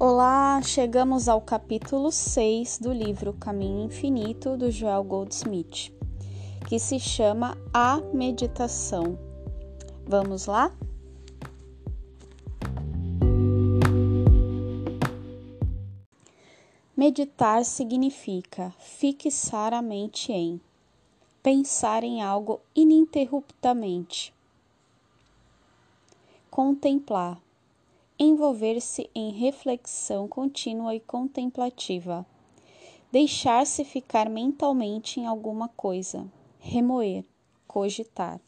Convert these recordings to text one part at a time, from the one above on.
Olá, chegamos ao capítulo 6 do livro Caminho Infinito do Joel Goldsmith, que se chama A Meditação. Vamos lá? Meditar significa fixar a mente em, pensar em algo ininterruptamente, contemplar envolver-se em reflexão contínua e contemplativa, deixar-se ficar mentalmente em alguma coisa, remoer, cogitar.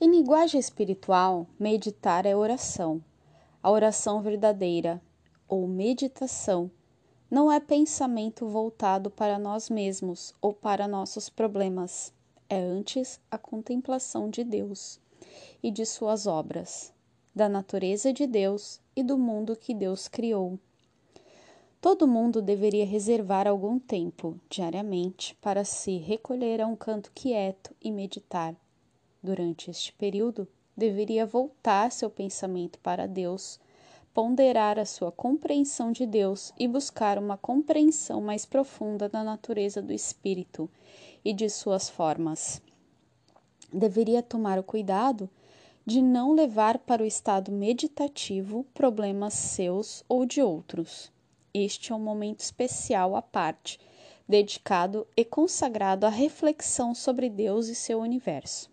Em linguagem espiritual, meditar é oração. A oração verdadeira, ou meditação, não é pensamento voltado para nós mesmos ou para nossos problemas. É antes a contemplação de Deus e de suas obras da natureza de Deus e do mundo que Deus criou. Todo mundo deveria reservar algum tempo, diariamente, para se recolher a um canto quieto e meditar. Durante este período, deveria voltar seu pensamento para Deus, ponderar a sua compreensão de Deus e buscar uma compreensão mais profunda da natureza do espírito e de suas formas. Deveria tomar o cuidado de não levar para o estado meditativo problemas seus ou de outros. Este é um momento especial à parte, dedicado e consagrado à reflexão sobre Deus e seu universo.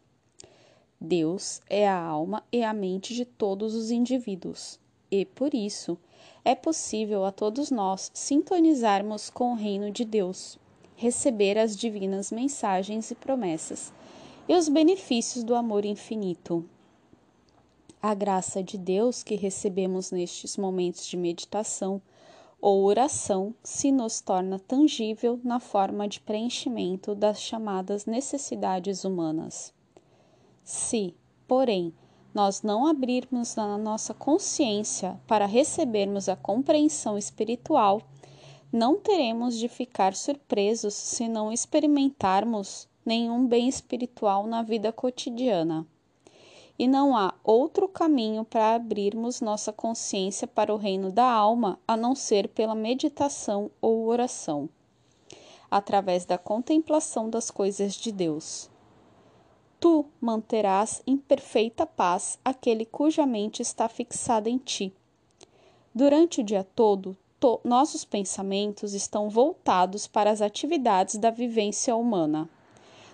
Deus é a alma e a mente de todos os indivíduos, e por isso é possível a todos nós sintonizarmos com o reino de Deus, receber as divinas mensagens e promessas e os benefícios do amor infinito a graça de Deus que recebemos nestes momentos de meditação ou oração se nos torna tangível na forma de preenchimento das chamadas necessidades humanas. Se, porém, nós não abrirmos a nossa consciência para recebermos a compreensão espiritual, não teremos de ficar surpresos se não experimentarmos nenhum bem espiritual na vida cotidiana e não há outro caminho para abrirmos nossa consciência para o reino da alma a não ser pela meditação ou oração, através da contemplação das coisas de Deus. Tu manterás em perfeita paz aquele cuja mente está fixada em ti. Durante o dia todo, to nossos pensamentos estão voltados para as atividades da vivência humana,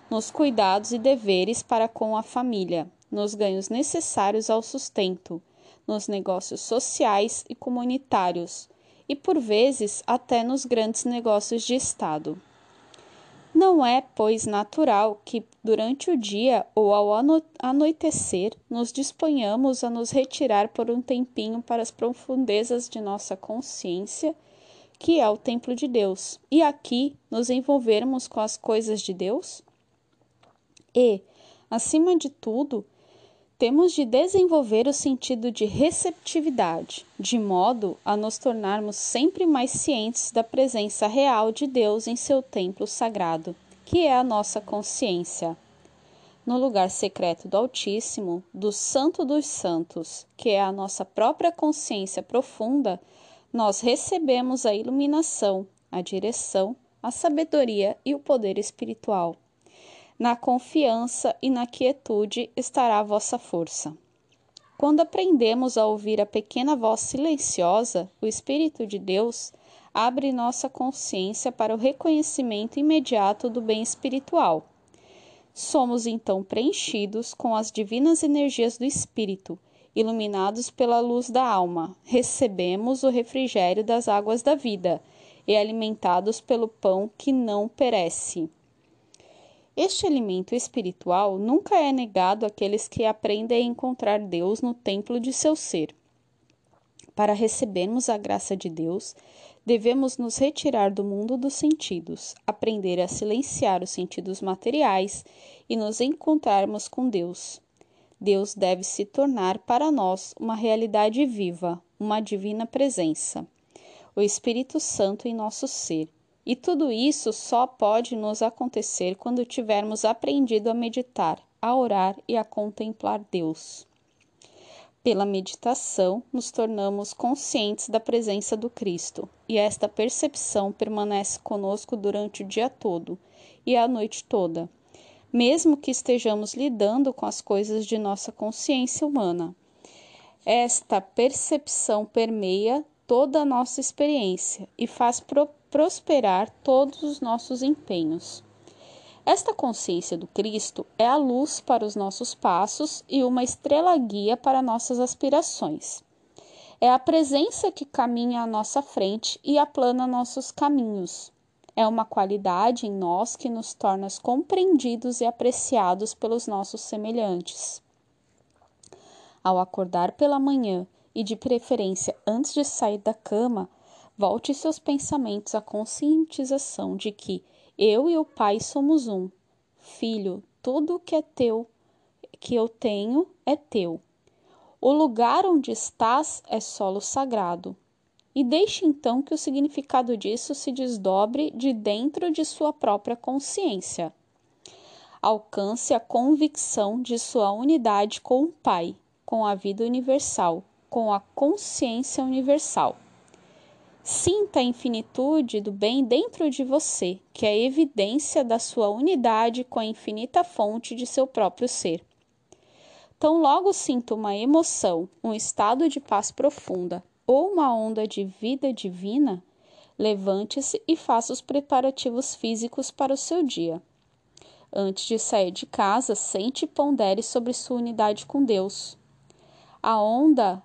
nos cuidados e deveres para com a família, nos ganhos necessários ao sustento, nos negócios sociais e comunitários, e por vezes até nos grandes negócios de Estado. Não é, pois, natural que, durante o dia ou ao anoitecer, nos disponhamos a nos retirar por um tempinho para as profundezas de nossa consciência, que é o templo de Deus, e aqui nos envolvermos com as coisas de Deus? E, acima de tudo, temos de desenvolver o sentido de receptividade, de modo a nos tornarmos sempre mais cientes da presença real de Deus em seu templo sagrado, que é a nossa consciência. No lugar secreto do Altíssimo, do Santo dos Santos, que é a nossa própria consciência profunda, nós recebemos a iluminação, a direção, a sabedoria e o poder espiritual. Na confiança e na quietude estará a vossa força. Quando aprendemos a ouvir a pequena voz silenciosa, o Espírito de Deus abre nossa consciência para o reconhecimento imediato do bem espiritual. Somos então preenchidos com as divinas energias do Espírito, iluminados pela luz da alma, recebemos o refrigério das águas da vida e alimentados pelo pão que não perece. Este alimento espiritual nunca é negado àqueles que aprendem a encontrar Deus no templo de seu ser. Para recebermos a graça de Deus, devemos nos retirar do mundo dos sentidos, aprender a silenciar os sentidos materiais e nos encontrarmos com Deus. Deus deve se tornar para nós uma realidade viva, uma divina presença. O Espírito Santo em nosso ser e tudo isso só pode nos acontecer quando tivermos aprendido a meditar, a orar e a contemplar Deus. Pela meditação, nos tornamos conscientes da presença do Cristo, e esta percepção permanece conosco durante o dia todo e a noite toda, mesmo que estejamos lidando com as coisas de nossa consciência humana. Esta percepção permeia toda a nossa experiência e faz pro prosperar todos os nossos empenhos. Esta consciência do Cristo é a luz para os nossos passos e uma estrela guia para nossas aspirações. É a presença que caminha à nossa frente e aplana nossos caminhos. É uma qualidade em nós que nos torna compreendidos e apreciados pelos nossos semelhantes. Ao acordar pela manhã e de preferência antes de sair da cama, volte seus pensamentos à conscientização de que eu e o Pai somos um. Filho, tudo que é teu, que eu tenho, é teu. O lugar onde estás é solo sagrado. E deixe então que o significado disso se desdobre de dentro de sua própria consciência. Alcance a convicção de sua unidade com o Pai, com a vida universal, com a consciência universal. Sinta a infinitude do bem dentro de você, que é evidência da sua unidade com a infinita fonte de seu próprio ser. Tão logo sinta uma emoção, um estado de paz profunda ou uma onda de vida divina, levante-se e faça os preparativos físicos para o seu dia. Antes de sair de casa, sente e pondere sobre sua unidade com Deus. A onda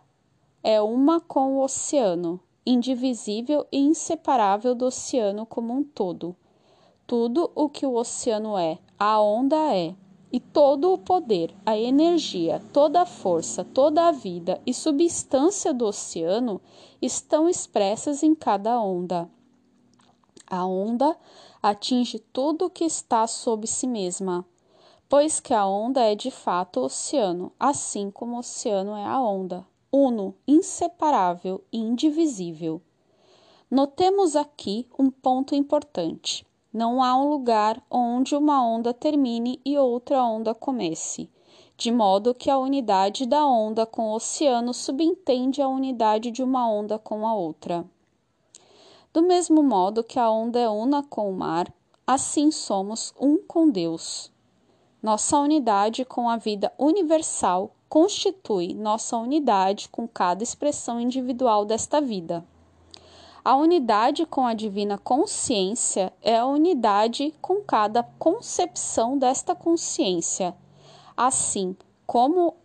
é uma com o oceano indivisível e inseparável do oceano como um todo. Tudo o que o oceano é, a onda é, e todo o poder, a energia, toda a força, toda a vida e substância do oceano estão expressas em cada onda. A onda atinge tudo o que está sob si mesma, pois que a onda é de fato o oceano, assim como o oceano é a onda uno, inseparável e indivisível. Notemos aqui um ponto importante. Não há um lugar onde uma onda termine e outra onda comece, de modo que a unidade da onda com o oceano subentende a unidade de uma onda com a outra. Do mesmo modo que a onda é una com o mar, assim somos um com Deus. Nossa unidade com a vida universal constitui nossa unidade com cada expressão individual desta vida. A unidade com a divina consciência é a unidade com cada concepção desta consciência. Assim como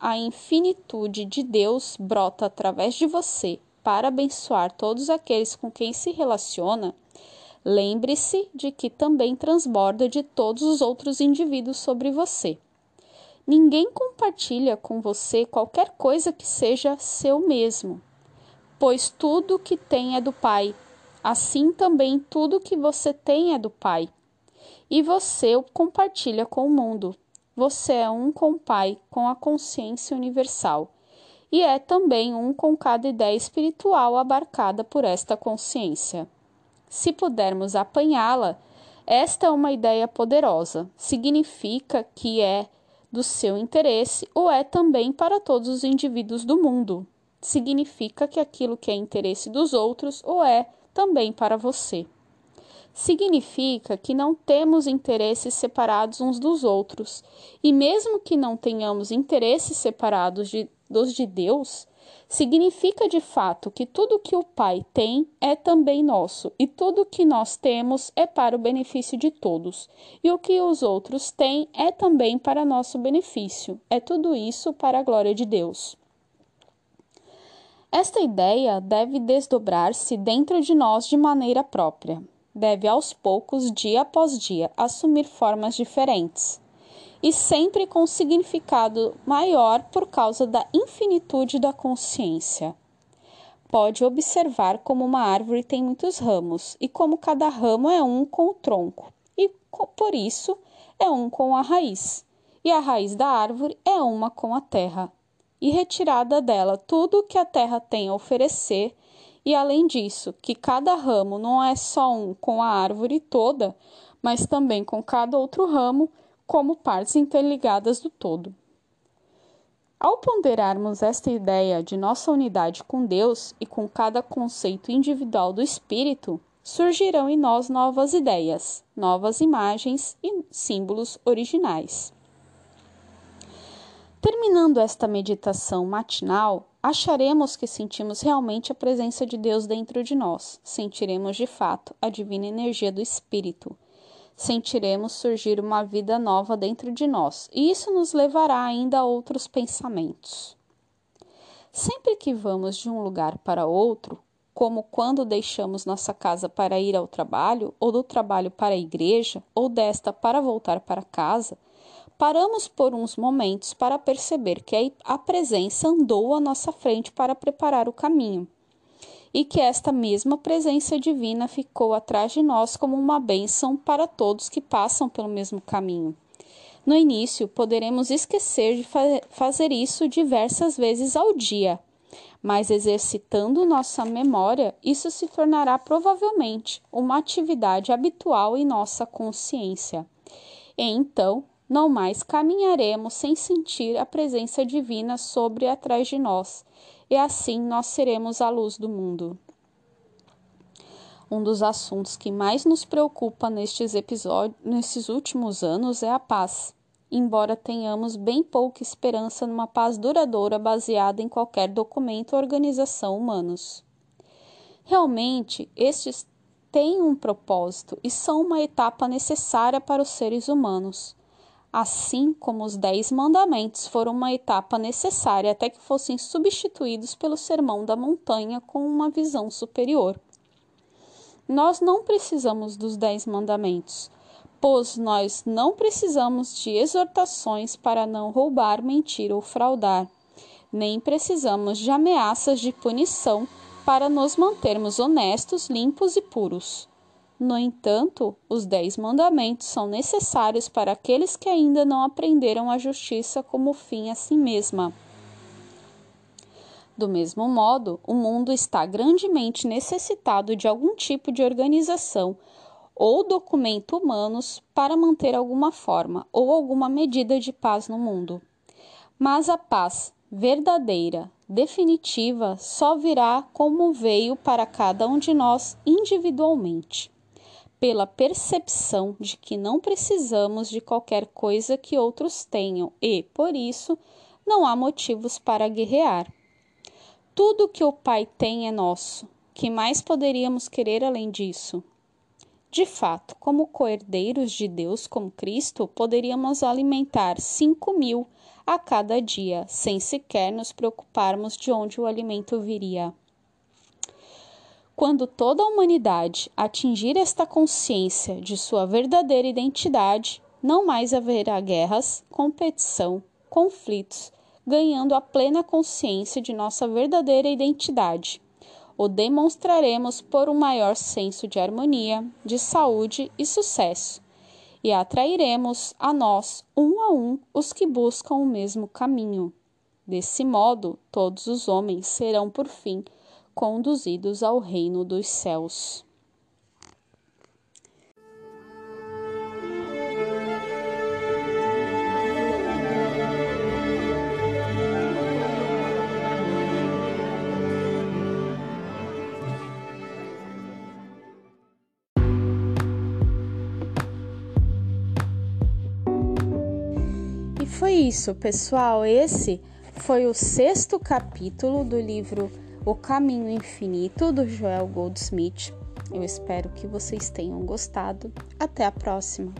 a infinitude de Deus brota através de você para abençoar todos aqueles com quem se relaciona, lembre-se de que também transborda de todos os outros indivíduos sobre você. Ninguém compartilha com você qualquer coisa que seja seu mesmo, pois tudo que tem é do Pai. Assim também tudo que você tem é do Pai. E você o compartilha com o mundo. Você é um com o Pai, com a consciência universal. E é também um com cada ideia espiritual abarcada por esta consciência. Se pudermos apanhá-la, esta é uma ideia poderosa. Significa que é do seu interesse ou é também para todos os indivíduos do mundo. Significa que aquilo que é interesse dos outros ou é também para você. Significa que não temos interesses separados uns dos outros, e mesmo que não tenhamos interesses separados de, dos de Deus, significa de fato que tudo que o Pai tem é também nosso, e tudo que nós temos é para o benefício de todos, e o que os outros têm é também para nosso benefício. É tudo isso para a glória de Deus. Esta ideia deve desdobrar-se dentro de nós de maneira própria. Deve aos poucos, dia após dia, assumir formas diferentes e sempre com significado maior por causa da infinitude da consciência. Pode observar como uma árvore tem muitos ramos e como cada ramo é um com o tronco, e por isso é um com a raiz, e a raiz da árvore é uma com a terra. E retirada dela tudo o que a terra tem a oferecer, e além disso, que cada ramo não é só um com a árvore toda, mas também com cada outro ramo, como partes interligadas do todo. Ao ponderarmos esta ideia de nossa unidade com Deus e com cada conceito individual do espírito, surgirão em nós novas ideias, novas imagens e símbolos originais. Terminando esta meditação matinal, acharemos que sentimos realmente a presença de Deus dentro de nós, sentiremos de fato a divina energia do Espírito sentiremos surgir uma vida nova dentro de nós, e isso nos levará ainda a outros pensamentos. Sempre que vamos de um lugar para outro, como quando deixamos nossa casa para ir ao trabalho, ou do trabalho para a igreja, ou desta para voltar para casa, paramos por uns momentos para perceber que a presença andou à nossa frente para preparar o caminho e que esta mesma presença divina ficou atrás de nós como uma bênção para todos que passam pelo mesmo caminho. No início, poderemos esquecer de fa fazer isso diversas vezes ao dia, mas exercitando nossa memória, isso se tornará provavelmente uma atividade habitual em nossa consciência. E então, não mais caminharemos sem sentir a presença divina sobre atrás de nós e assim nós seremos a luz do mundo. Um dos assuntos que mais nos preocupa nestes episódios, nesses últimos anos é a paz, embora tenhamos bem pouca esperança numa paz duradoura baseada em qualquer documento ou organização humanos. Realmente, estes têm um propósito e são uma etapa necessária para os seres humanos assim como os Dez Mandamentos foram uma etapa necessária até que fossem substituídos pelo Sermão da Montanha com uma visão superior. Nós não precisamos dos Dez Mandamentos, pois nós não precisamos de exortações para não roubar, mentir ou fraudar, nem precisamos de ameaças de punição para nos mantermos honestos, limpos e puros. No entanto, os Dez Mandamentos são necessários para aqueles que ainda não aprenderam a justiça como fim a si mesma. Do mesmo modo, o mundo está grandemente necessitado de algum tipo de organização ou documento humanos para manter alguma forma ou alguma medida de paz no mundo. Mas a paz verdadeira, definitiva, só virá como veio para cada um de nós individualmente pela percepção de que não precisamos de qualquer coisa que outros tenham e, por isso, não há motivos para guerrear. Tudo que o Pai tem é nosso. Que mais poderíamos querer além disso? De fato, como coerdeiros de Deus como Cristo, poderíamos alimentar cinco mil a cada dia, sem sequer nos preocuparmos de onde o alimento viria. Quando toda a humanidade atingir esta consciência de sua verdadeira identidade, não mais haverá guerras, competição, conflitos, ganhando a plena consciência de nossa verdadeira identidade. O demonstraremos por um maior senso de harmonia, de saúde e sucesso, e atrairemos a nós, um a um, os que buscam o mesmo caminho. Desse modo, todos os homens serão, por fim, conduzidos ao reino dos céus. E foi isso, pessoal. Esse foi o sexto capítulo do livro o Caminho Infinito do Joel Goldsmith. Eu espero que vocês tenham gostado. Até a próxima!